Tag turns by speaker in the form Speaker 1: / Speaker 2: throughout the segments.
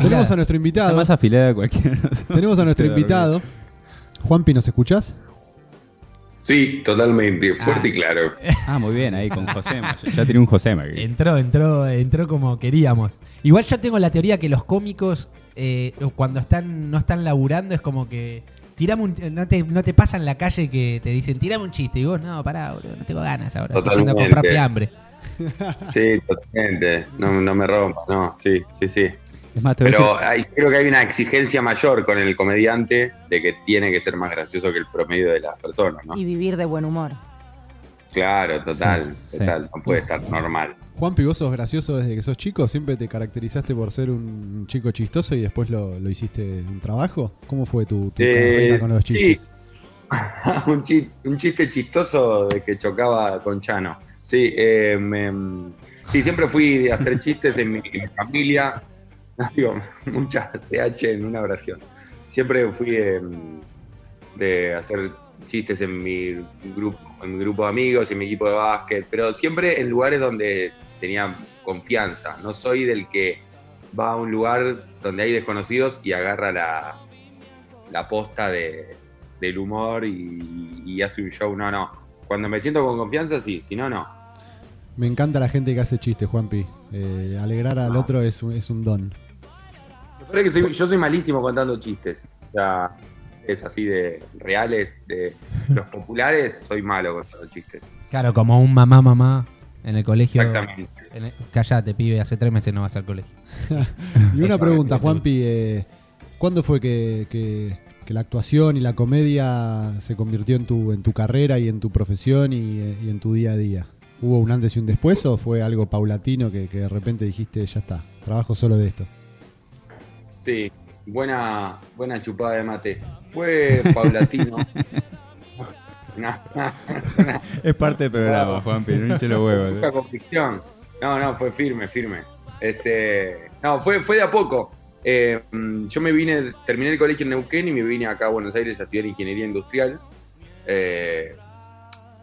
Speaker 1: Bueno, tenemos a nuestro
Speaker 2: Está
Speaker 1: invitado.
Speaker 2: más afilada que cualquiera. de nosotros.
Speaker 1: Tenemos a nuestro invitado. Juanpi, ¿nos escuchás?
Speaker 3: Sí, totalmente, fuerte y claro.
Speaker 2: Ah, muy bien, ahí con Josema. Ya, tenía un Josema. aquí.
Speaker 4: Entró, entró, entró como queríamos. Igual yo tengo la teoría que los cómicos, eh, cuando están, no están laburando, es como que. Tirame un, no, te, no te pasa en la calle que te dicen, tirame un chiste. Y vos, no, pará, boludo, no tengo ganas ahora. Estoy yendo a
Speaker 3: Totalmente.
Speaker 4: comprar fiambre.
Speaker 3: Sí, totalmente. No, no me rompa, no, sí, sí, sí.
Speaker 2: Es más, te voy a
Speaker 3: Pero
Speaker 2: decir-
Speaker 3: hay- creo que hay una exigencia mayor con el comediante de que tiene que ser más gracioso que el promedio de las personas, ¿no?
Speaker 5: Y vivir de buen humor.
Speaker 3: Claro, total,
Speaker 2: Sí,
Speaker 3: total. No puede estar normal.
Speaker 1: Juanpi, vos sos gracioso desde que sos chico. ¿Siempre te caracterizaste por ser un chico chistoso y después lo, lo hiciste un trabajo? ¿Cómo fue tu, tu
Speaker 3: Eh,
Speaker 1: carrera con los
Speaker 3: sí.
Speaker 1: chistes?
Speaker 3: un, chi- un chiste chistoso de que chocaba con Chano. Sí, eh, me- sí, siempre fui de hacer chistes en mi, en mi familia. Digo, muchas CH en una oración. Siempre fui eh, de hacer chistes en mi grupo, en mi grupo de amigos, en mi equipo de básquet, pero siempre en lugares donde tenía confianza. No soy del que va a un lugar donde hay desconocidos y agarra la, la posta de, del humor y, y hace un show. No, no. Cuando me siento con confianza, sí. Si no, no.
Speaker 1: Me encanta la gente que hace chistes, Juanpi. Eh, alegrar al otro es un, es un don.
Speaker 3: Lo peor es que soy- yo soy malísimo contando chistes. O sea, es así de reales, de los populares, soy malo contando chistes.
Speaker 4: Claro, como un mamá, mamá en el colegio.
Speaker 3: Exactamente.
Speaker 4: En el- Callate, pibe, hace tres meses no vas al colegio.
Speaker 1: Y una pregunta. Juanpi. eh, ¿Cuándo fue que, que- que la actuación y la comedia se convirtió en tu, en tu carrera y en tu profesión y, eh, y en tu día a día? ¿Hubo un antes y un después o fue algo paulatino que, que de repente dijiste, ya está, trabajo solo de esto?
Speaker 3: Sí, buena, buena chupada de mate. Fue paulatino. No,
Speaker 2: Es parte del programa, Juanpi, no hinche los huevos.
Speaker 3: Poca convicción. No, no, fue firme, firme. Este, no, fue, fue de a poco. Eh, mm, yo me vine, terminé el colegio en Neuquén y me vine acá a Buenos Aires a estudiar ingeniería industrial. Eh,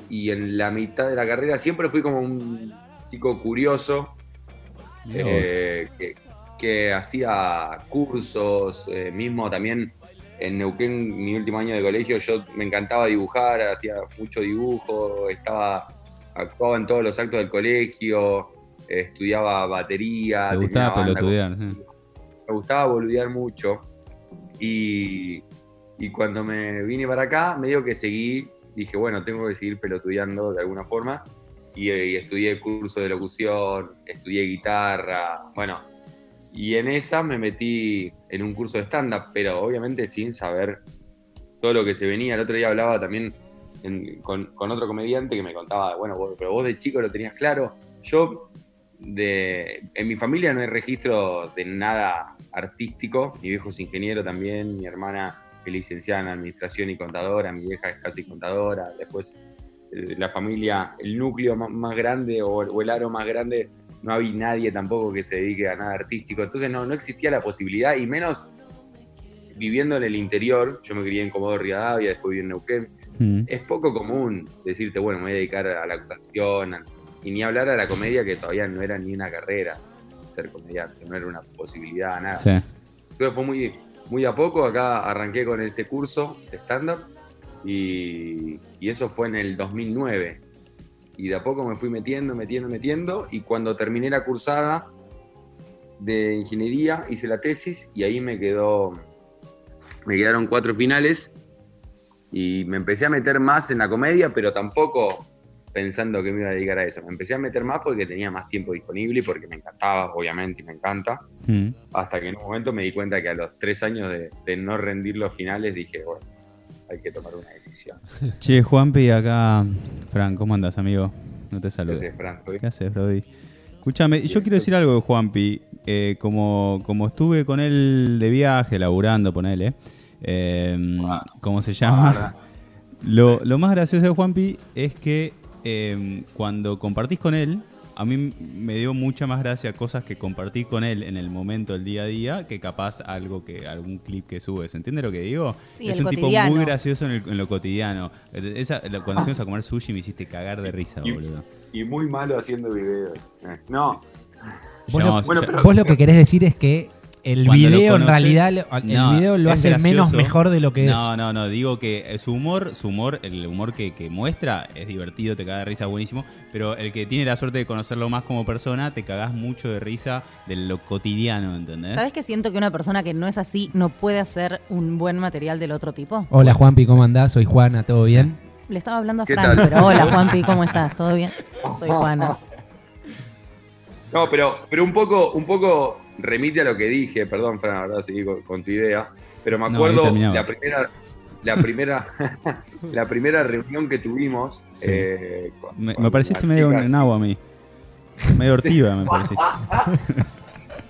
Speaker 3: y en la mitad de la carrera siempre fui como un chico curioso eh, que, que hacía cursos, eh, mismo también en Neuquén, mi último año de colegio, yo me encantaba dibujar, hacía mucho dibujo, estaba, actuaba en todos los actos del colegio, eh, estudiaba batería.
Speaker 2: Te
Speaker 3: tenía
Speaker 2: gustaba pelotudear.
Speaker 3: me gustaba boludear mucho. Y, y cuando me vine para acá, medio que seguí, dije, bueno, tengo que seguir pelotudeando de alguna forma. Y, eh, y estudié curso de locución, estudié guitarra, bueno. Y en esa me metí en un curso de stand-up, pero obviamente sin saber todo lo que se venía. El otro día hablaba también con, otro comediante que me contaba, bueno, vos- pero vos de chico lo tenías claro. Yo, de, en mi familia no hay registro de nada artístico. Mi viejo es ingeniero también, mi hermana es licenciada en administración y contadora, mi vieja es casi contadora. Después, eh, la familia, el núcleo más grande o el aro más grande, no había nadie tampoco que se dedique a nada artístico. Entonces, no, no existía la posibilidad, y menos viviendo en el interior. Yo me crié en Comodoro Rivadavia, después viví en Neuquén
Speaker 2: Mm.
Speaker 3: es poco común decirte, bueno, me voy a dedicar a la actuación, y ni hablar a la comedia, que todavía no era ni una carrera ser comediante, no era una posibilidad, nada.
Speaker 2: Sí.
Speaker 3: Entonces fue muy, muy a poco, acá arranqué con ese curso de stand-up, y, y eso fue en el 2009. Y de a poco me fui metiendo, metiendo, metiendo, y cuando terminé la cursada de ingeniería, hice la tesis, y ahí me quedó, me quedaron cuatro finales, y me empecé a meter más en la comedia, pero tampoco pensando que me iba a dedicar a eso. Me empecé a meter más porque tenía más tiempo disponible y porque me encantaba, obviamente, y me encanta.
Speaker 2: Mm.
Speaker 3: Hasta que en un momento me di cuenta que a los tres años de, de no rendir los finales dije, bueno, hay que tomar una decisión.
Speaker 2: Che, Juanpi, acá. Fran, ¿cómo andas, amigo? No te saludo.
Speaker 3: Entonces, Franco, ¿eh?
Speaker 2: ¿Qué haces, Brody? Escúchame, yo quiero decir algo de Juanpi. Eh, como, como estuve con él de viaje, laburando, ponele. Eh, ¿Cómo se llama? Lo, lo más gracioso de Juanpi es que eh, cuando compartís con él, a mí me dio mucha más gracia cosas que compartí con él en el momento del día a día que capaz algo que algún clip que subes. ¿Entiendes lo que digo?
Speaker 5: Sí,
Speaker 2: es
Speaker 5: el
Speaker 2: un tipo muy gracioso en, el- en lo cotidiano. Esa- cuando fuimos a comer sushi me hiciste cagar de risa,
Speaker 3: Y-
Speaker 2: boludo.
Speaker 3: Y muy malo haciendo videos. Eh, No,
Speaker 4: Vos,
Speaker 2: Ya
Speaker 4: lo,
Speaker 3: bueno,
Speaker 2: ya-
Speaker 3: pero-
Speaker 4: vos lo que querés decir es que el
Speaker 2: Cuando
Speaker 4: video en realidad, lo- el
Speaker 2: No,
Speaker 4: video lo
Speaker 2: es
Speaker 4: hace menos mejor de lo que
Speaker 2: No, no, no, digo que su humor, su humor, el humor que, que muestra es divertido, te caga de risa buenísimo, pero el que tiene la suerte de conocerlo más como persona, te cagás mucho de risa de lo cotidiano, ¿entendés?
Speaker 5: ¿Sabes que siento que una persona que no es así no puede hacer un buen material del otro tipo?
Speaker 4: es. Hola Juanpi, ¿cómo andás? Soy Juana, ¿todo bien?
Speaker 5: Le estaba hablando a
Speaker 3: ¿Qué
Speaker 5: Fran, pero hola Juanpi, ¿cómo estás? ¿Todo bien? Soy Juana.
Speaker 3: No, pero, pero un poco, un poco remite a lo que dije, perdón, Fran, ahora seguí con, con tu idea, pero me acuerdo la primera, la primera, la primera reunión que tuvimos.
Speaker 2: Sí.
Speaker 3: eh, con-
Speaker 2: me, pareciste medio
Speaker 3: chicas.
Speaker 2: un nabo a mí. Medio ortiva, me pareciste.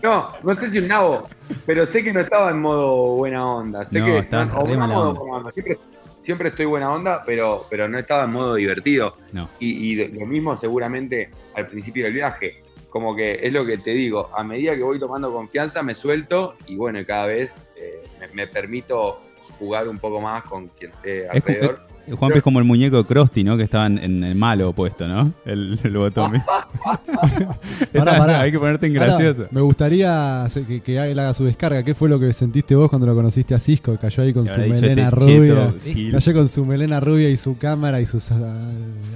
Speaker 3: No, no sé si un nabo, pero sé que no estaba en modo buena onda. Sé
Speaker 2: No,
Speaker 3: que no
Speaker 2: mala
Speaker 3: modo
Speaker 2: onda.
Speaker 3: buena onda. Siempre, siempre estoy buena onda, pero, pero no estaba en modo divertido.
Speaker 2: No.
Speaker 3: Y, y lo mismo seguramente al principio del viaje. Como que es lo que te digo, a medida que voy tomando confianza me suelto y bueno, y cada vez eh, me, me permito jugar un poco más con quien esté
Speaker 2: Es, cu-
Speaker 3: alrededor.
Speaker 2: eh, Juanpi es como el muñeco de Krusty, ¿no? Que estaba en, en el malo opuesto, ¿no? El, el botón.
Speaker 1: Pará, pará.
Speaker 2: Hay que ponerte en gracioso.
Speaker 1: me gustaría que, que él haga su descarga. ¿Qué fue lo que sentiste vos cuando lo conociste a Cisco? Cayó ahí con su melena
Speaker 2: "Este
Speaker 1: rubia.
Speaker 2: cheto, Gil".
Speaker 1: Cayó con su melena rubia y su cámara y sus ah,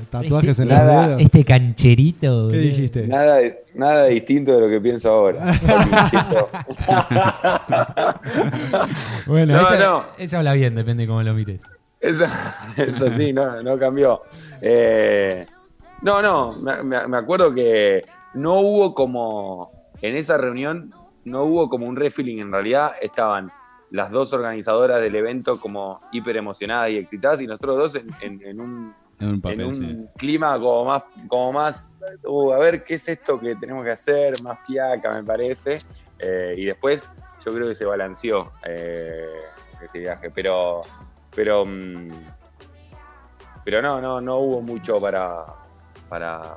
Speaker 1: tatuajes
Speaker 4: Este-
Speaker 1: en los
Speaker 3: Nada.
Speaker 1: dedos.
Speaker 4: Este cancherito.
Speaker 1: ¿Qué dijiste?
Speaker 3: Nada, nada distinto de lo que pienso ahora.
Speaker 4: Bueno,
Speaker 3: No,
Speaker 4: eso habla bien, depende de cómo lo mires.
Speaker 3: Eso, eso sí, no, no cambió. Eh, no, no, me, me- me acuerdo que no hubo como, en esa reunión, no hubo como un refilling, en realidad estaban las dos organizadoras del evento como hiper emocionadas y excitadas y nosotros dos en, en- en un,
Speaker 2: En un
Speaker 3: en
Speaker 2: papel,
Speaker 3: un
Speaker 2: sí.
Speaker 3: clima como más, como más, uh, a ver qué es esto que tenemos que hacer, más fiaca me parece. Eh, y después yo creo que se balanceó eh, ese viaje, pero, pero, mm, pero no, no, no hubo mucho para, para,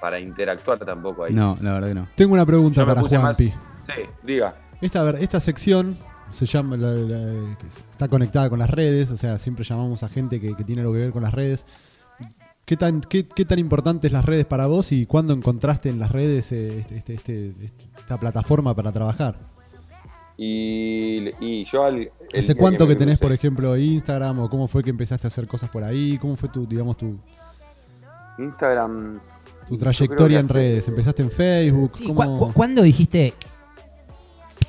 Speaker 3: para interactuar tampoco ahí.
Speaker 2: No, la verdad que no.
Speaker 1: Tengo una pregunta
Speaker 3: Yo
Speaker 1: para Juanpi.
Speaker 3: Sí, diga.
Speaker 1: Esta, a ver, esta sección se llama, la- está conectada con las redes, o sea, siempre llamamos a gente que, que tiene algo que ver con las redes. ¿Qué tan, qué, qué tan importantes las redes para vos y cuándo encontraste en las redes eh, este- este- este- esta plataforma para trabajar?
Speaker 3: Y, y yo al...
Speaker 1: ¿Hace cuánto que tenés, por ejemplo, Instagram o cómo fue que empezaste a hacer cosas por ahí? ¿Cómo fue tu, digamos, tu,
Speaker 3: Instagram...
Speaker 1: tu trayectoria en
Speaker 3: hace-
Speaker 1: redes? ¿Empezaste en Facebook?
Speaker 4: Sí,
Speaker 1: ¿Cómo-
Speaker 4: ¿cu- cu- ¿Cuándo dijiste?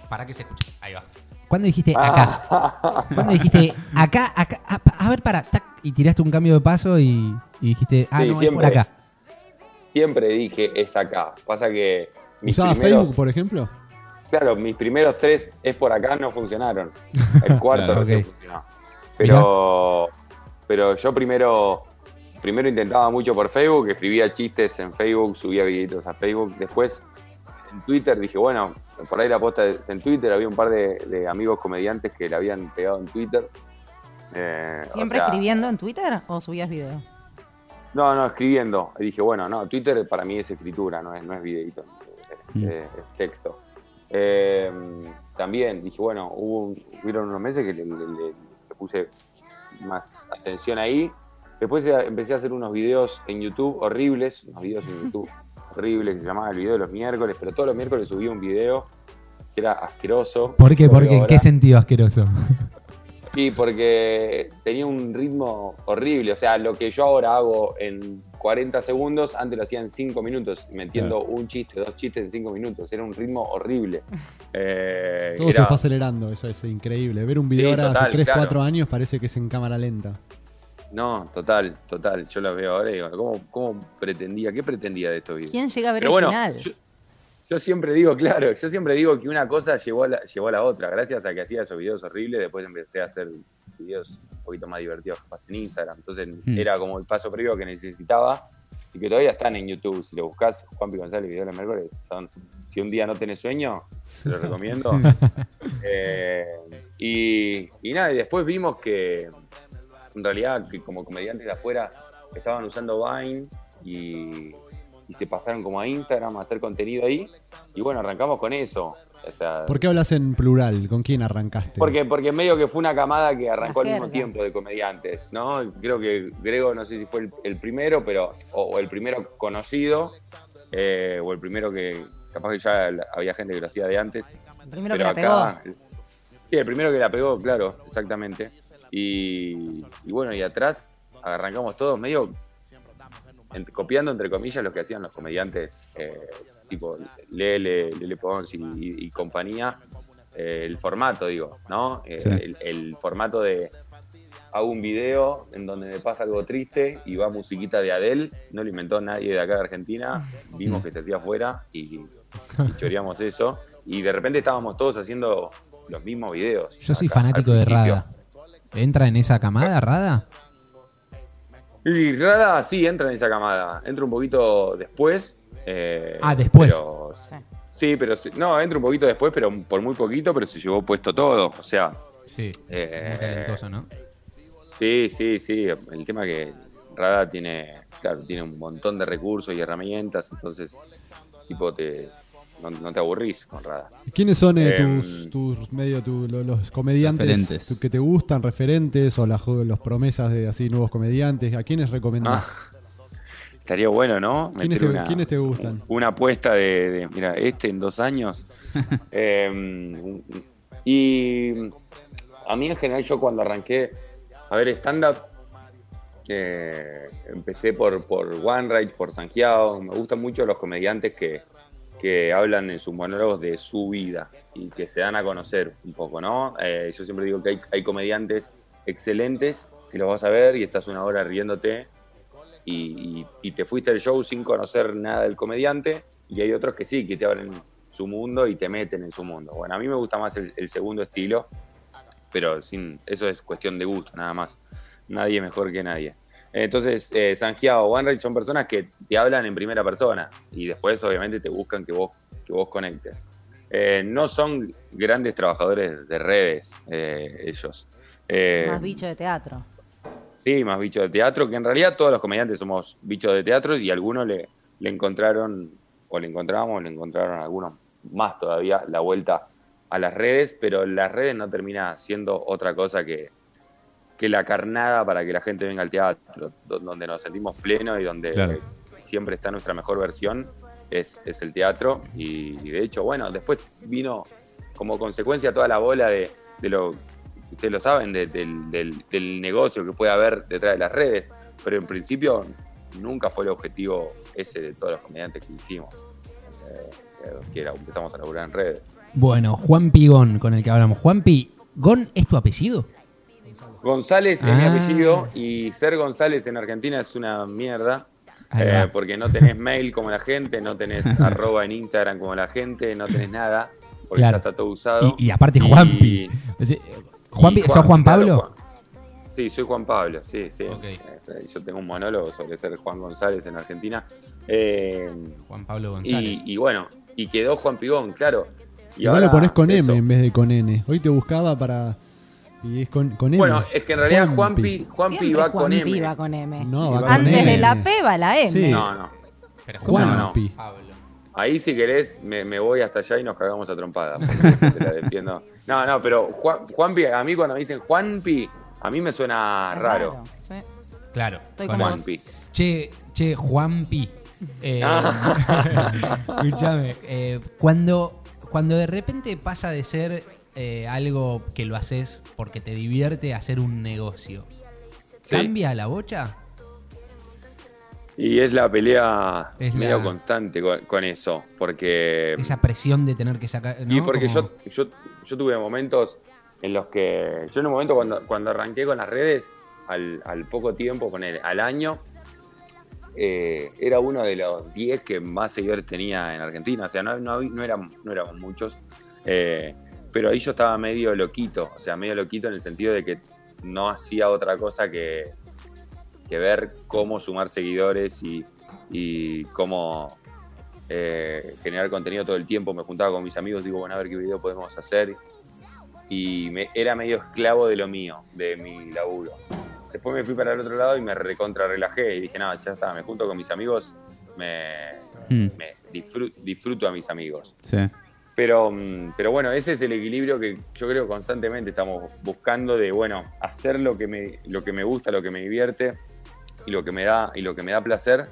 Speaker 4: Para que se escuche. Ahí va. ¿Cuándo dijiste acá? ¿Cuándo dijiste acá, acá? A, a ver, para. tac, y tiraste un cambio de paso y, y dijiste, ah,
Speaker 3: Sí,
Speaker 4: no, es por
Speaker 3: siempre.
Speaker 4: acá.
Speaker 3: Siempre dije es acá. Pasa que... mis
Speaker 1: ¿Usabas
Speaker 3: primeros-
Speaker 1: Facebook, por ejemplo?
Speaker 3: Claro, mis primeros tres es por acá no funcionaron. El cuarto
Speaker 2: Claro,
Speaker 3: recién
Speaker 4: ok.
Speaker 3: funcionó. Pero, pero yo primero, primero intentaba mucho por Facebook, escribía chistes en Facebook, subía videitos a Facebook. Después en Twitter dije, bueno, por ahí la posta es en Twitter. Había un par de, de amigos comediantes que la habían pegado en Twitter. Eh, o
Speaker 5: ¿Siempre
Speaker 3: sea,
Speaker 5: escribiendo en Twitter o subías video?
Speaker 3: No, no, escribiendo. Y dije, bueno, no, Twitter para mí es escritura, no es, no es videito, es,
Speaker 2: Mm.
Speaker 3: es- es texto. Eh, también dije, bueno, hubo un- hubieron unos meses que le, le- le- le puse más atención ahí. Después empecé a hacer unos videos en YouTube horribles, unos videos en YouTube horribles que se llamaba el video de los miércoles, pero todos los miércoles subía un video que era asqueroso.
Speaker 4: ¿Por qué?
Speaker 3: Doble
Speaker 4: ¿Por qué? ¿En qué sentido asqueroso?
Speaker 3: Sí, porque tenía un ritmo horrible. O sea, lo que yo ahora hago en 40 segundos, antes lo hacía en 5 minutos, metiendo un chiste, dos chistes en 5 minutos. Era un ritmo horrible. Eh,
Speaker 1: Todo
Speaker 3: era-
Speaker 1: se fue acelerando, eso es increíble. Ver un video
Speaker 3: Sí,
Speaker 1: ahora
Speaker 3: total,
Speaker 1: hace 3,
Speaker 3: claro.
Speaker 1: 4 años parece que es en cámara lenta.
Speaker 3: No, total, total. Yo lo veo ahora y digo, ¿cómo, cómo pretendía? ¿Qué pretendía de estos videos?
Speaker 5: ¿Quién llega a ver
Speaker 3: Pero
Speaker 5: el
Speaker 3: bueno,
Speaker 5: final?
Speaker 3: yo, yo siempre digo, claro, yo siempre digo que una cosa llevó a, la, llevó a la otra. Gracias a que hacía esos videos horribles, después empecé a hacer videos un poquito más divertidos capaz en Instagram. Entonces
Speaker 2: Hmm.
Speaker 3: era como el paso previo que necesitaba y que todavía están en YouTube. Si lo buscas, Juan Pi González, videos de miércoles, son, si un día no tenés sueño, te lo recomiendo. Eh, y, y nada, y después vimos que en realidad que como comediantes de afuera estaban usando Vine y, y se pasaron como a Instagram a hacer contenido ahí. Y bueno, arrancamos con eso. O sea,
Speaker 1: ¿Por qué hablas en plural? ¿Con quién arrancaste?
Speaker 3: porque, porque medio que fue una camada que arrancó al mismo tiempo de comediantes, ¿no? Creo que Grego, no sé si fue el, el primero, pero, o, o el primero conocido, eh, o el primero que capaz que ya había gente que lo hacía de antes.
Speaker 5: El primero
Speaker 3: pero
Speaker 5: que la
Speaker 3: acá, Sí, el primero que la pegó, claro, exactamente. Y, y bueno, y atrás arrancamos todos medio copiando, entre comillas, lo que hacían los comediantes eh, tipo Lele, Lele Pons y, y- y compañía. Eh, el formato, digo, ¿no? Eh,
Speaker 2: Sí.
Speaker 3: el, el formato de hago un video en donde me pasa algo triste y va musiquita de Adele, no lo inventó nadie de acá de Argentina, vimos que se hacía afuera y, y choreamos eso. Y de repente estábamos todos haciendo los mismos videos.
Speaker 4: Yo soy fanático de. Rada. ¿Entra en esa camada, Rada?
Speaker 3: Y Rada sí entra en esa camada. Entra un poquito después. eh,
Speaker 4: Ah, después.
Speaker 3: pero-
Speaker 5: Sí.
Speaker 3: sí, pero sí- no, entra un poquito después, pero por muy poquito, pero se llevó puesto todo. O sea,
Speaker 4: Sí.
Speaker 3: eh,
Speaker 4: Muy talentoso, ¿no?
Speaker 3: Sí, sí, sí. El tema que Rada tiene, claro, tiene un montón de recursos y herramientas, entonces, tipo, te, no, no te aburrís con Rada.
Speaker 1: ¿Quiénes son eh,
Speaker 3: Em,
Speaker 1: tus, tus medio tu- lo- los comediantes
Speaker 2: Referentes.
Speaker 1: que te gustan, referentes o las los promesas de así nuevos comediantes? ¿A quiénes recomendás?
Speaker 3: Ah, estaría bueno, ¿no?
Speaker 1: ¿Quiénes te- quiénes te gustan?
Speaker 3: Una apuesta de, de, mira, este en dos años. Eh, y a mí en general yo cuando arranqué a ver stand-up, eh, empecé por, por One Rage, por Sanjiao. Me gustan mucho los comediantes que, que hablan en sus monólogos de su vida y que se dan a conocer un poco, ¿no? Eh, yo siempre digo que hay, comediantes excelentes que los vas a ver y estás una hora riéndote y te fuiste al show sin conocer nada del comediante y hay otros que sí, que te abren su mundo y te meten en su mundo. Bueno, a mí me gusta más el, el segundo estilo, pero sin eso es cuestión de gusto, nada más. Nadie mejor que nadie. Entonces, eh, Sanjiao o OneRage son personas que te hablan en primera persona y después obviamente te buscan que vos, que vos conectes. Eh, no son grandes trabajadores de redes eh, ellos. Eh,
Speaker 5: Más bicho de teatro.
Speaker 3: Sí, más bichos de teatro, que en realidad todos los comediantes somos bichos de teatro y algunos le, le encontraron, o le encontramos, le encontraron algunos más todavía la vuelta a las redes, pero las redes no termina siendo otra cosa que, que la carnada para que la gente venga al teatro, do- donde nos sentimos plenos y donde
Speaker 2: Claro.
Speaker 3: siempre está nuestra mejor versión, es, es el teatro. Y, y de hecho, bueno, después vino como consecuencia toda la bola de, de lo ustedes lo saben, de- del, del- del negocio que puede haber detrás de las redes, pero en principio nunca fue el objetivo ese de todos los comediantes que hicimos, eh, que era- empezamos a laburar en redes.
Speaker 4: Bueno, Juan Pigón, con el que hablamos. Juan Pi, ¿Gon es tu apellido?
Speaker 3: González es mi
Speaker 4: Ah.
Speaker 3: apellido y ser González en Argentina es una mierda. Eh, porque no tenés mail como la gente, no tenés arroba en Instagram como la gente, no tenés nada, porque
Speaker 4: Claro.
Speaker 3: ya está todo usado.
Speaker 4: Y, y aparte
Speaker 3: Y-
Speaker 4: Juanpi. Eh, Juanpi,
Speaker 3: y
Speaker 4: ¿Sos Juan
Speaker 3: claro,
Speaker 4: Pablo?
Speaker 3: Juan- Sí, soy Juan Pablo, sí, sí.
Speaker 4: Ok.
Speaker 3: Eh, Yo tengo un monólogo sobre ser Juan González en Argentina. Eh,
Speaker 4: Juan Pablo González.
Speaker 3: y, y bueno, y quedó Juan Pigón, claro. Y
Speaker 1: Igual
Speaker 3: ahora
Speaker 1: lo pones con
Speaker 3: eso.
Speaker 1: M en vez de con N. Hoy te buscaba para. Y es con, con M.
Speaker 3: Bueno, es que en realidad
Speaker 1: Juanpi.
Speaker 3: Juanpi, Juanpi va con
Speaker 5: Juanpi
Speaker 3: M.
Speaker 5: va con M.
Speaker 1: No, va
Speaker 3: va
Speaker 1: con
Speaker 5: Antes
Speaker 1: M.
Speaker 5: de la P va la M.
Speaker 1: Sí.
Speaker 3: No, no.
Speaker 4: Pero
Speaker 1: Juan
Speaker 3: no. Ahí si querés me, me voy hasta allá y nos cagamos a trompada. porque te la defiendo. No, no, pero Juan, Juanpi, a mí cuando me dicen Juanpi, a mí me suena
Speaker 5: Es
Speaker 3: raro.
Speaker 5: sí.
Speaker 4: Claro.
Speaker 5: Estoy
Speaker 4: con.
Speaker 3: Juanpi.
Speaker 4: Che, che, Juanpi. Eh,
Speaker 3: Ah.
Speaker 4: escúchame. eh, cuando, cuando de repente pasa de ser eh, algo que lo haces porque te divierte hacer un negocio,
Speaker 3: Sí.
Speaker 4: ¿cambia la bocha?
Speaker 3: Y es la pelea
Speaker 4: Es
Speaker 3: medio
Speaker 4: la-
Speaker 3: constante con, con eso, porque...
Speaker 4: Esa presión de tener que sacar. ¿no?
Speaker 3: Y porque yo, yo tuve momentos en los que. Yo en un momento cuando, cuando arranqué con las redes, al, al poco tiempo, con el, al año, eh, era uno de los 10 que más seguidores tenía en Argentina. O sea, no, no, no, eran, no éramos muchos. eh, pero ahí yo estaba medio loquito. O sea, medio loquito en el sentido de que no hacía otra cosa que, que ver cómo sumar seguidores y, y cómo eh, generar contenido todo el tiempo. Me juntaba con mis amigos, digo, bueno, a ver qué video podemos hacer. Y me, era medio esclavo de lo mío, de mi laburo. Después me fui para el otro lado y me recontra relajé y dije, no, ya está, me junto con mis amigos, me,
Speaker 2: Mm,
Speaker 3: me disfruto, disfruto a mis amigos.
Speaker 2: sí.
Speaker 3: Pero, mm, pero bueno, ese es el equilibrio que yo creo constantemente estamos buscando de, bueno, hacer lo que me, lo que me gusta, lo que me divierte y lo que me da, y lo que me da placer.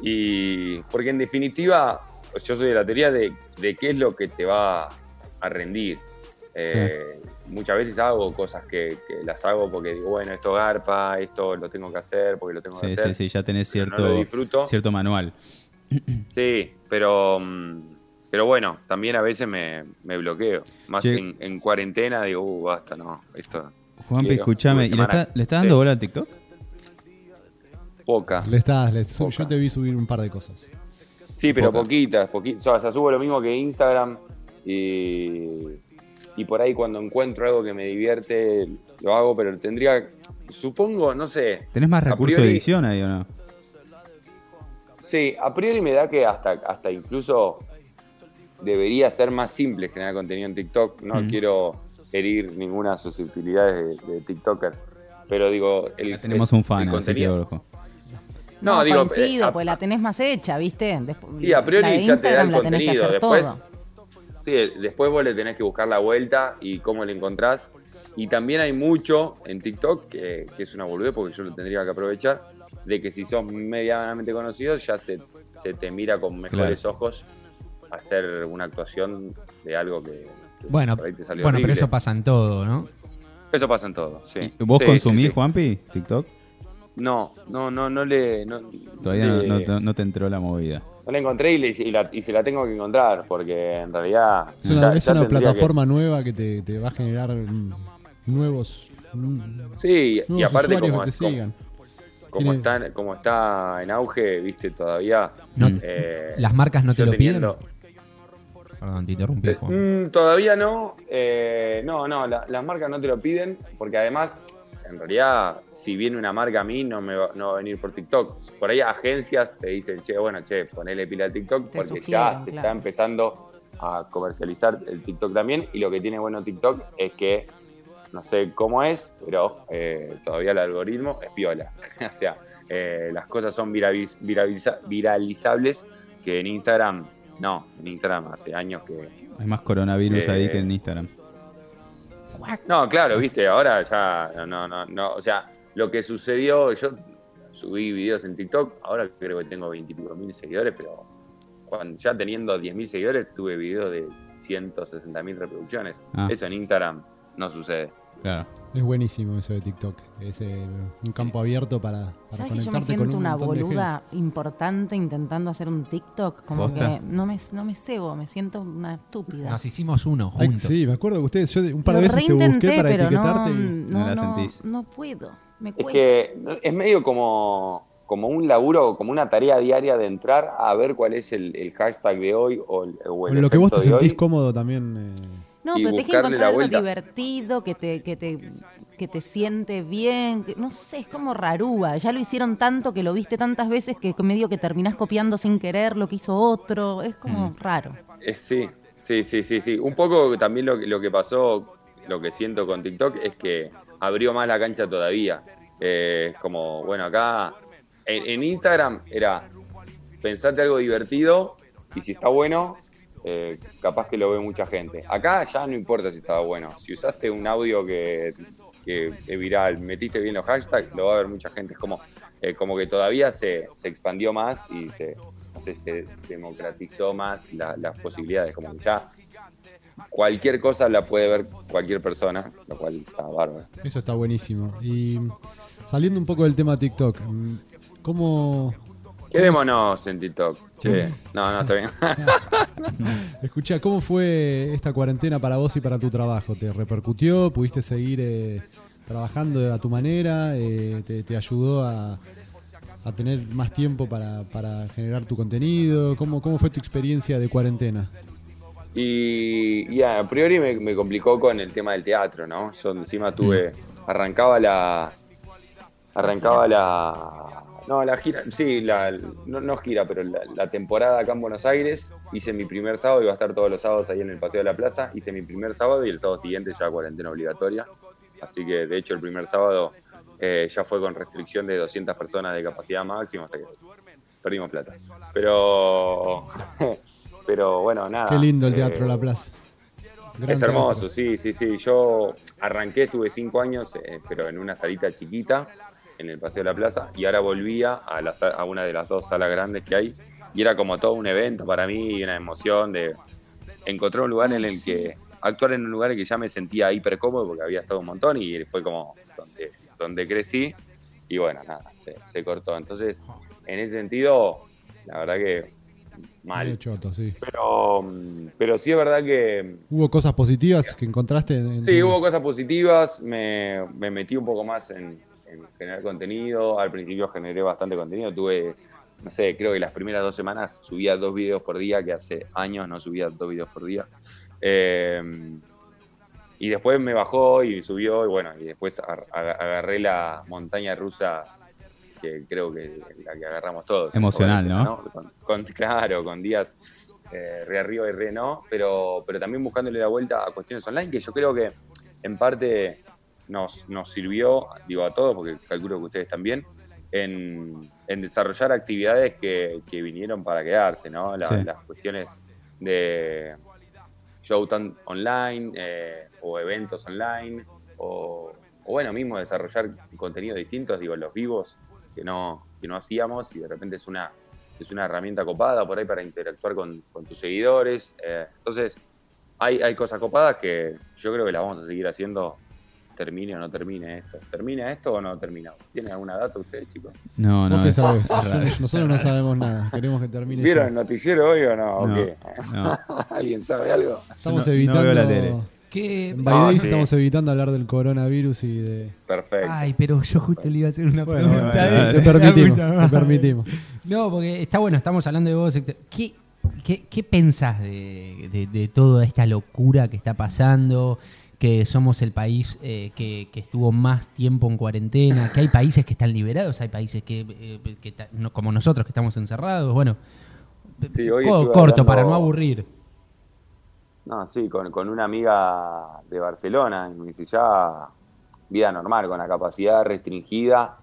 Speaker 3: Y porque en definitiva, yo soy de la teoría de, de qué es lo que te va a rendir. Eh, Muchas veces hago cosas que, que las hago porque digo, bueno, esto garpa, esto lo tengo que hacer porque lo tengo que
Speaker 2: Sí,
Speaker 3: hacer.
Speaker 2: sí, sí, ya tenés
Speaker 3: no
Speaker 2: cierto, cierto manual.
Speaker 3: Sí, pero, mm, pero bueno, también a veces me, me bloqueo. Más en, en cuarentena digo, uh, basta, no, esto
Speaker 2: Juanpi,
Speaker 3: Quiero.
Speaker 2: escúchame, ¿y le, está- le estás dando
Speaker 3: Sí.
Speaker 2: bola al TikTok?
Speaker 3: poca.
Speaker 1: Le estás, le- su-
Speaker 3: Poca.
Speaker 1: yo te vi subir un par de cosas.
Speaker 3: Sí, pero
Speaker 2: Poca.
Speaker 3: poquitas, poquitas. O sea, subo lo mismo que Instagram y, y por ahí cuando encuentro algo que me divierte lo hago, pero tendría, supongo, no sé.
Speaker 2: ¿Tenés más recursos de edición ahí o no?
Speaker 3: Sí, a priori me da que hasta, hasta incluso debería ser más simple generar contenido en TikTok. No quiero herir ninguna susceptibilidad de, de TikTokers. Pero digo, el,
Speaker 2: Tenemos
Speaker 3: el-
Speaker 2: un fan,
Speaker 3: el
Speaker 2: así que
Speaker 3: contenido-
Speaker 2: ojo.
Speaker 5: No,
Speaker 3: No, digo,
Speaker 5: coincido,
Speaker 3: eh, a-
Speaker 5: pues la tenés más hecha, ¿viste? Despu-
Speaker 3: Sí, a priori
Speaker 5: la de
Speaker 3: ya te da el
Speaker 5: la tenés que
Speaker 3: contenido.
Speaker 5: hacer
Speaker 3: Después,
Speaker 5: todo.
Speaker 3: sí, después vos le tenés que buscar la vuelta y cómo le encontrás. Y también hay mucho en TikTok, que, que es una boludez porque yo lo tendría que aprovechar, de que si sos medianamente conocido ya se, se te mira con mejores ojos hacer una actuación de algo que, que
Speaker 4: Bueno,
Speaker 3: por ahí te salió
Speaker 4: bueno pero eso pasa en todo, ¿no?
Speaker 3: Eso pasa en todo, sí.
Speaker 2: ¿Vos
Speaker 3: Sí,
Speaker 2: consumís,
Speaker 3: sí, sí.
Speaker 2: Juanpi, TikTok?
Speaker 3: No, no, no, no le... No,
Speaker 2: Todavía no,
Speaker 3: le-
Speaker 2: no te- no te entró la movida.
Speaker 3: no la encontré y, le- y la- y se la tengo que encontrar, porque en realidad...
Speaker 1: Es una,
Speaker 3: ya-
Speaker 1: es
Speaker 3: ya
Speaker 1: una
Speaker 3: que-
Speaker 1: plataforma nueva que te, te va a generar mm, nuevos, mm,
Speaker 3: Sí, y aparte como,
Speaker 1: que te
Speaker 3: como-
Speaker 1: sigan.
Speaker 3: como
Speaker 1: Tiene-
Speaker 3: está, como está en auge, viste, todavía...
Speaker 4: No-
Speaker 3: eh,
Speaker 4: ¿Las marcas no te lo
Speaker 3: teniendo-
Speaker 4: piden? Perdón, te interrumpí,
Speaker 3: Eh,
Speaker 4: Juan.
Speaker 3: mm, todavía no, eh, no, no, la- las marcas no te lo piden, porque además, en realidad, si viene una marca a mí, no me va, no va a venir por TikTok. Por ahí agencias te dicen, che, bueno, che, ponele pila a TikTok,
Speaker 5: Te
Speaker 3: porque ya se
Speaker 5: claro.
Speaker 3: está empezando a comercializar el TikTok también, y lo que tiene bueno TikTok es que, no sé cómo es, pero eh, todavía el algoritmo es piola. o sea, eh, las cosas son viraliza- viralizables que en Instagram, no, en Instagram hace años que
Speaker 2: Hay más coronavirus ahí que en Instagram.
Speaker 3: No, claro, viste, ahora ya, no, no, no, o sea, lo que sucedió, yo subí videos en TikTok, ahora creo que tengo veintipico mil seguidores, pero cuando, ya teniendo 10 mil seguidores tuve videos de 160 mil reproducciones.
Speaker 2: Ah.
Speaker 3: Eso en Instagram no sucede.
Speaker 2: Claro.
Speaker 1: Es buenísimo eso de TikTok. Es eh, un campo abierto para, para
Speaker 5: ¿Sabes que yo me
Speaker 1: conectarte con
Speaker 5: siento
Speaker 1: un
Speaker 5: una boluda importante intentando hacer un TikTok? Como
Speaker 2: ¿Posta?
Speaker 5: que no me, no me cebo, me siento una estúpida.
Speaker 4: Nos hicimos uno
Speaker 1: Ay,
Speaker 4: juntos.
Speaker 1: sí, me acuerdo que ustedes, yo un par de
Speaker 5: Lo
Speaker 1: veces te busqué para
Speaker 5: pero no,
Speaker 1: etiquetarte y
Speaker 5: no,
Speaker 2: No la
Speaker 5: no,
Speaker 2: sentís.
Speaker 5: no puedo. Me
Speaker 3: Es que es medio como, como un laburo, como una tarea diaria de entrar a ver cuál es el, el hashtag de hoy o, el- o el
Speaker 1: lo que vos te sentís
Speaker 3: hoy.
Speaker 1: cómodo también. eh,
Speaker 5: No,
Speaker 3: y
Speaker 5: pero tenés que encontrar algo
Speaker 3: vuelta.
Speaker 5: divertido, que te, que te, que te siente bien. que- no sé, es como rarúa. Ya lo hicieron tanto que lo viste tantas veces que medio que terminás copiando sin querer lo que hizo otro. Es como
Speaker 3: Mm.
Speaker 5: raro.
Speaker 3: Eh, sí, sí, sí, sí, sí. Un poco también lo, que- lo que pasó, lo que siento con TikTok es que abrió más la cancha todavía. Eh, es como, bueno, acá en, en Instagram era pensate algo divertido y si está bueno, eh, capaz que lo ve mucha gente. Acá ya no importa si estaba bueno. Si usaste un audio que, que es viral, metiste bien los hashtags, lo va a ver mucha gente. Es como, eh, como que todavía se, se expandió más y se, no sé, se democratizó más la- las posibilidades. Como que ya cualquier cosa la puede ver cualquier persona, lo cual está bárbaro.
Speaker 1: Eso está buenísimo. Y saliendo un poco del tema TikTok, ¿cómo.
Speaker 3: Quedémonos en TikTok. No, no, está bien.
Speaker 1: Escucha, ¿cómo fue esta cuarentena para vos y para tu trabajo? ¿Te repercutió? ¿Pudiste seguir eh, trabajando a tu manera? Eh, te, te ayudó a, a tener más tiempo para, para generar tu contenido? ¿Cómo, ¿Cómo fue tu experiencia de cuarentena?
Speaker 3: Y, y a priori me, me complicó con el tema del teatro, ¿no? Yo encima tuve, arrancaba la, arrancaba la, no, la gira, sí, la, no, no gira, pero la, la temporada acá en Buenos Aires, hice mi primer sábado, iba a estar todos los sábados ahí en el Paseo de la Plaza, hice mi primer sábado y el sábado siguiente ya cuarentena obligatoria, así que de hecho el primer sábado eh, ya fue con restricción de 200 personas de capacidad máxima, o sea que perdimos plata. Pero, pero bueno, nada.
Speaker 1: Qué lindo el
Speaker 3: eh,
Speaker 1: Teatro La Plaza. Gran
Speaker 3: es hermoso,
Speaker 1: teatro.
Speaker 3: sí, sí, sí. Yo arranqué, estuve cinco años, eh, pero en una salita chiquita, en el Paseo de la Plaza, y ahora volvía a, la a una de las dos salas grandes que hay, y era como todo un evento para mí y una emoción de encontrar un lugar en el que actuar en un lugar en el que ya me sentía hiper cómodo porque había estado un montón y fue como donde, donde crecí y bueno, nada, se, se cortó. Entonces, en ese sentido, la verdad que mal.
Speaker 1: Choto, sí.
Speaker 3: Pero, pero sí es verdad que
Speaker 1: ¿Hubo cosas positivas que encontraste? En, en
Speaker 3: Sí,
Speaker 1: tu-
Speaker 3: hubo cosas positivas, me, me metí un poco más en, en generar contenido, al principio generé bastante contenido, tuve, no sé, creo que las primeras dos semanas subía dos videos por día, que hace años no subía dos videos por día. Eh, y después me bajó y subió, y bueno, y después ar- aga- agarré la montaña rusa, que creo que la que agarramos todos.
Speaker 2: Emocional, ¿no?
Speaker 3: Con, con- claro, con días eh, re arriba y re no, pero, pero también buscándole la vuelta a cuestiones online, que yo creo que en parte nos, nos sirvió, digo a todos, porque calculo que ustedes también, en, en desarrollar actividades que, que vinieron para quedarse, ¿no? La-
Speaker 2: Sí.
Speaker 3: Las cuestiones de show tan online eh, o eventos online o, o bueno, mismo desarrollar contenidos distintos, digo, los vivos que no, que no hacíamos y de repente es una, es una herramienta copada por ahí para interactuar con, con tus seguidores. eh, entonces, hay, hay cosas copadas que yo creo que las vamos a seguir haciendo, termine o no termine esto. ¿Termina esto o no termina? ¿Tienen alguna data ustedes, chicos?
Speaker 2: No,
Speaker 1: ¿Vos
Speaker 2: no.
Speaker 1: qué
Speaker 2: es-
Speaker 1: sabés?
Speaker 2: es.
Speaker 1: Nosotros no sabemos nada. Queremos que termine.
Speaker 3: ¿Vieron
Speaker 1: ya.
Speaker 3: el noticiero hoy o no? ¿O
Speaker 2: No,
Speaker 3: qué?
Speaker 2: no.
Speaker 3: ¿Alguien sabe algo?
Speaker 1: Estamos
Speaker 2: no- no
Speaker 1: evitando.
Speaker 2: veo la tele.
Speaker 4: ¿Qué?
Speaker 3: No, sí.
Speaker 1: estamos evitando hablar del coronavirus y de.
Speaker 3: Perfecto.
Speaker 4: Ay, pero yo justo le iba a hacer una
Speaker 1: Bueno,
Speaker 4: pregunta.
Speaker 2: bueno,
Speaker 1: te permitimos, te permitimos.
Speaker 4: No, porque está bueno, estamos hablando de vos. etc. ¿Qué, qué, qué pensás de, de- de toda esta locura que está pasando? Que somos el país eh, que, que estuvo más tiempo en cuarentena, que hay países que están liberados, hay países que, eh, que ta- no- como nosotros que estamos encerrados. Bueno,
Speaker 3: Sí, hoy
Speaker 4: co-
Speaker 3: estuve
Speaker 4: corto
Speaker 3: hablando-
Speaker 4: para no aburrir.
Speaker 3: No, sí, con, con una amiga de Barcelona, y me dice ya vida normal, con la capacidad restringida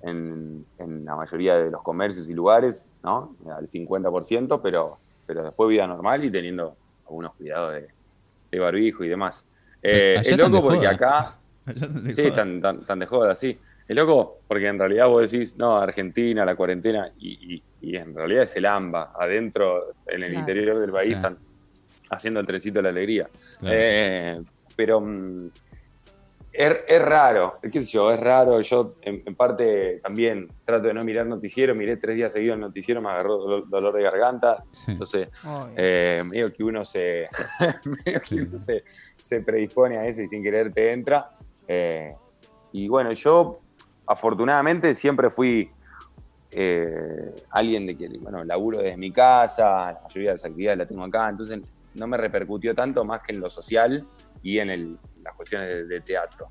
Speaker 3: en, en la mayoría de los comercios y lugares, ¿no? Al 50%, pero, pero después vida normal y teniendo algunos cuidados de, de barbijo y demás. Eh, es
Speaker 2: están
Speaker 3: loco porque
Speaker 2: joda.
Speaker 3: acá
Speaker 2: de
Speaker 3: Sí,
Speaker 2: joda.
Speaker 3: tan, tan, de joda, sí. Es loco porque en realidad vos decís, no, Argentina, la cuarentena, y, y- y en realidad es el AMBA. Adentro, en el
Speaker 5: Claro.
Speaker 3: interior del país,
Speaker 2: Sí.
Speaker 3: están haciendo el trencito de la alegría.
Speaker 2: Claro.
Speaker 3: Eh, pero mm, es, es raro, qué sé yo, es raro. Yo, en, en parte, también trato de no mirar noticiero. Miré tres días seguidos el noticiero, me agarró dolor, dolor de garganta.
Speaker 2: Sí.
Speaker 3: Entonces, eh, medio que uno se medio que uno se, se predispone a eso y sin querer te entra. Eh, y bueno, yo afortunadamente siempre fui eh, alguien de que, bueno, laburo desde mi casa, la mayoría de las actividades la tengo acá, entonces no me repercutió tanto más que en lo social y en el- las cuestiones de, de teatro.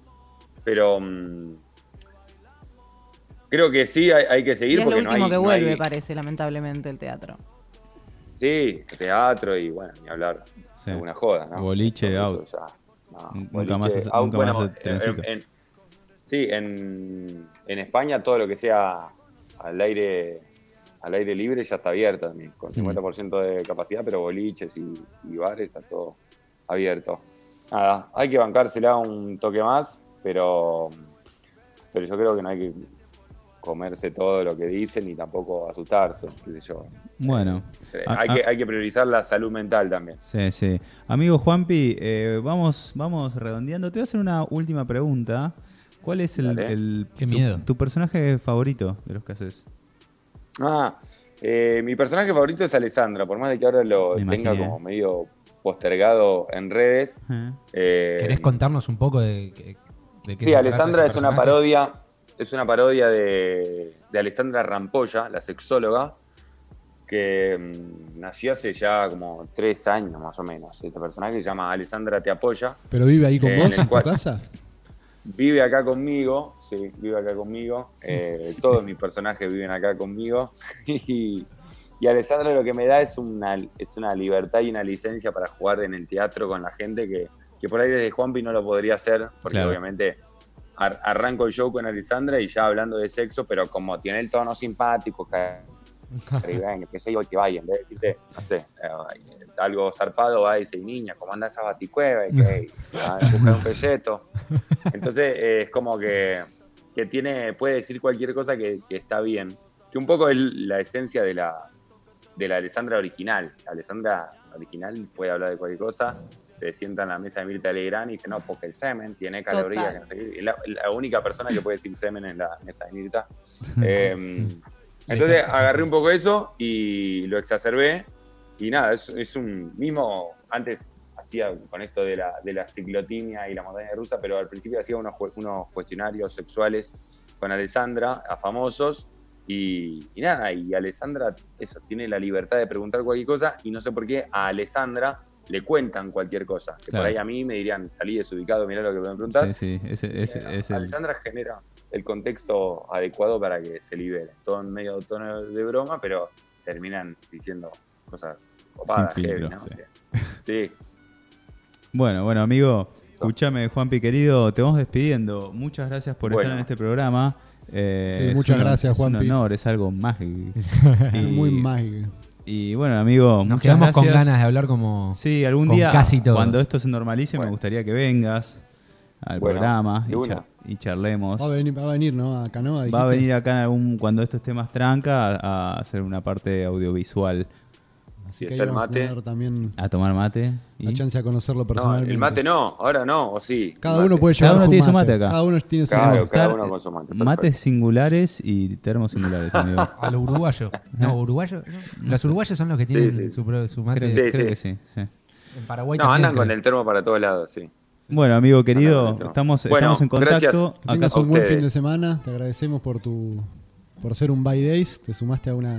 Speaker 3: Pero mm, creo que sí hay, hay que
Speaker 5: Y
Speaker 3: seguir
Speaker 5: es lo
Speaker 3: no
Speaker 5: último
Speaker 3: hay-
Speaker 5: que
Speaker 3: no
Speaker 5: vuelve,
Speaker 3: hay-
Speaker 5: parece, lamentablemente, el teatro.
Speaker 3: Sí, teatro y bueno, ni hablar.
Speaker 2: Sí.
Speaker 3: Alguna joda, ¿no?
Speaker 2: Boliche, out.
Speaker 3: ya, no,
Speaker 2: Nunca
Speaker 3: boliche,
Speaker 2: más hace-
Speaker 3: out,
Speaker 2: nunca más
Speaker 3: bueno,
Speaker 2: hace trencito.
Speaker 3: en- en- sí, en, en España todo lo que sea al aire al aire libre ya está abierto también, con 50% de capacidad, pero boliches y, y bares está todo abierto. Nada, hay que bancársela un toque más, pero, pero yo creo que no hay que comerse todo lo que dicen ni tampoco asustarse, qué sé yo.
Speaker 2: Bueno.
Speaker 3: Eh, hay, que, hay que priorizar la salud mental también.
Speaker 2: Sí, sí. Amigo Juanpi, eh, vamos, vamos redondeando. Te voy a hacer una última pregunta. ¿Cuál es el,
Speaker 3: Dale.
Speaker 2: el-
Speaker 4: Qué
Speaker 2: tu,
Speaker 4: miedo.
Speaker 2: tu personaje favorito de los que haces?
Speaker 3: Ah, eh, mi personaje favorito es Alessandra, por más de que ahora lo
Speaker 2: Me
Speaker 3: tenga
Speaker 2: imaginé.
Speaker 3: como medio postergado en redes.
Speaker 2: Eh,
Speaker 3: eh,
Speaker 4: ¿Querés contarnos un poco de, qué- de qué
Speaker 3: Sí,
Speaker 4: se
Speaker 3: Alessandra es una parodia, es una parodia de, de Alessandra Rampolla, la sexóloga, que mm, nació hace ya como tres años más o menos. Este personaje se llama Alessandra Te Apoya.
Speaker 1: ¿Pero vive ahí con
Speaker 3: Eh,
Speaker 1: vos
Speaker 3: en
Speaker 1: tu casa?
Speaker 3: Vive acá conmigo, sí, vive acá conmigo. Eh, todos mis personajes viven acá conmigo. Y, y Alessandra lo que me da es una, es una libertad y una licencia para jugar en el teatro con la gente que, que por ahí desde Juanpi no lo podría hacer, porque
Speaker 2: Claro.
Speaker 3: obviamente ar- arranco el show con Alessandra y ya hablando de sexo, pero como tiene el tono simpático, que, sé yo, que vaya, en vez de decirte, no sé, eh, algo zarpado, va y dice, niña, ¿cómo anda esa baticueva? Y que buscar un pelleto. Entonces eh, es como que, que tiene, puede decir cualquier cosa que, que está bien. Que un poco es la esencia de la, de la Alessandra original. La Alessandra original puede hablar de cualquier cosa, se sienta en la mesa de Mirta Legrand y dice, no, porque el semen tiene calorías. que no sé qué. Es la, la única persona que puede decir semen en la mesa de Mirta. Eh, entonces agarré un poco eso y lo exacerbé. Y nada, es, es un mismo, antes hacía con esto de la, de la ciclotimia y la montaña rusa, pero al principio hacía unos, unos cuestionarios sexuales con Alessandra a famosos. Y, y nada, y Alessandra, eso, tiene la libertad de preguntar cualquier cosa y no sé por qué a Alessandra le cuentan cualquier cosa. Que
Speaker 2: Claro.
Speaker 3: por ahí a mí me dirían, salí desubicado, mirá lo que me preguntás.
Speaker 2: Sí, sí, ese, ese-
Speaker 3: Eh,
Speaker 2: es el-
Speaker 3: Alessandra genera el contexto adecuado para que se libere. Todo en medio tono de broma, pero terminan diciendo cosas copadas,
Speaker 2: Sin
Speaker 3: heavy,
Speaker 2: filtro,
Speaker 3: ¿no?
Speaker 2: sí.
Speaker 3: Sí.
Speaker 2: Bueno, bueno, amigo, escúchame, Juanpi querido, te vamos despidiendo. Muchas gracias por
Speaker 3: Bueno.
Speaker 2: estar en este programa. Eh,
Speaker 1: Sí,
Speaker 2: es
Speaker 1: muchas
Speaker 2: un-
Speaker 1: gracias,
Speaker 2: es
Speaker 1: Juanpi.
Speaker 2: un honor, es algo mágico. Y-
Speaker 1: Muy mágico.
Speaker 2: Y bueno, amigo,
Speaker 4: Nos quedamos con ganas de hablar como.
Speaker 2: Sí, algún
Speaker 4: con
Speaker 2: día,
Speaker 4: casi todos.
Speaker 2: cuando esto se normalice, me gustaría que vengas al
Speaker 3: Bueno,
Speaker 2: programa y,
Speaker 3: una.
Speaker 2: char- y charlemos.
Speaker 1: Va a venir, va a venir ¿no? A Canoa,
Speaker 2: Va a venir acá en algún, cuando esto esté más tranca a, a hacer una parte audiovisual.
Speaker 1: Así
Speaker 3: Si
Speaker 1: que ahí a tener también
Speaker 2: A tomar mate. y-
Speaker 1: la chance de conocerlo
Speaker 3: No,
Speaker 1: personalmente.
Speaker 3: el mate no, ahora no, o sí.
Speaker 1: Cada uno puede
Speaker 2: Cada
Speaker 1: llevar
Speaker 2: uno
Speaker 1: su
Speaker 2: tiene
Speaker 1: mate.
Speaker 2: su mate acá.
Speaker 1: Cada uno tiene su
Speaker 3: Claro,
Speaker 1: mate.
Speaker 3: cada uno con su mate,
Speaker 2: Mates singulares y termos singulares, amigo.
Speaker 4: A lo uruguayo. No, uruguayo. no. Los uruguayos son los que tienen
Speaker 3: Sí, sí.
Speaker 4: su, mate.
Speaker 2: Creo,
Speaker 3: Sí,
Speaker 2: creo
Speaker 3: sí.
Speaker 2: que sí, sí.
Speaker 4: En Paraguay
Speaker 3: No,
Speaker 4: también.
Speaker 3: andan con el termo para todos lados, sí.
Speaker 2: Bueno, amigo querido,
Speaker 3: no, no.
Speaker 2: estamos,
Speaker 3: Bueno,
Speaker 2: estamos en contacto.
Speaker 1: Que
Speaker 2: Acá-
Speaker 1: tengas
Speaker 3: a
Speaker 1: un buen fin de semana. Te agradecemos por tu por ser un by days. Te sumaste a una,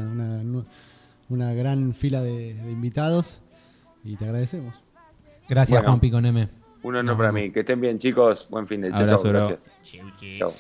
Speaker 1: una, gran fila de, de invitados y te agradecemos.
Speaker 4: Gracias,
Speaker 3: Bueno.
Speaker 4: Juan Pico Neme.
Speaker 3: Un honor para mí. Que estén bien, chicos. Buen fin de
Speaker 2: bro.
Speaker 3: Gracias. Chao.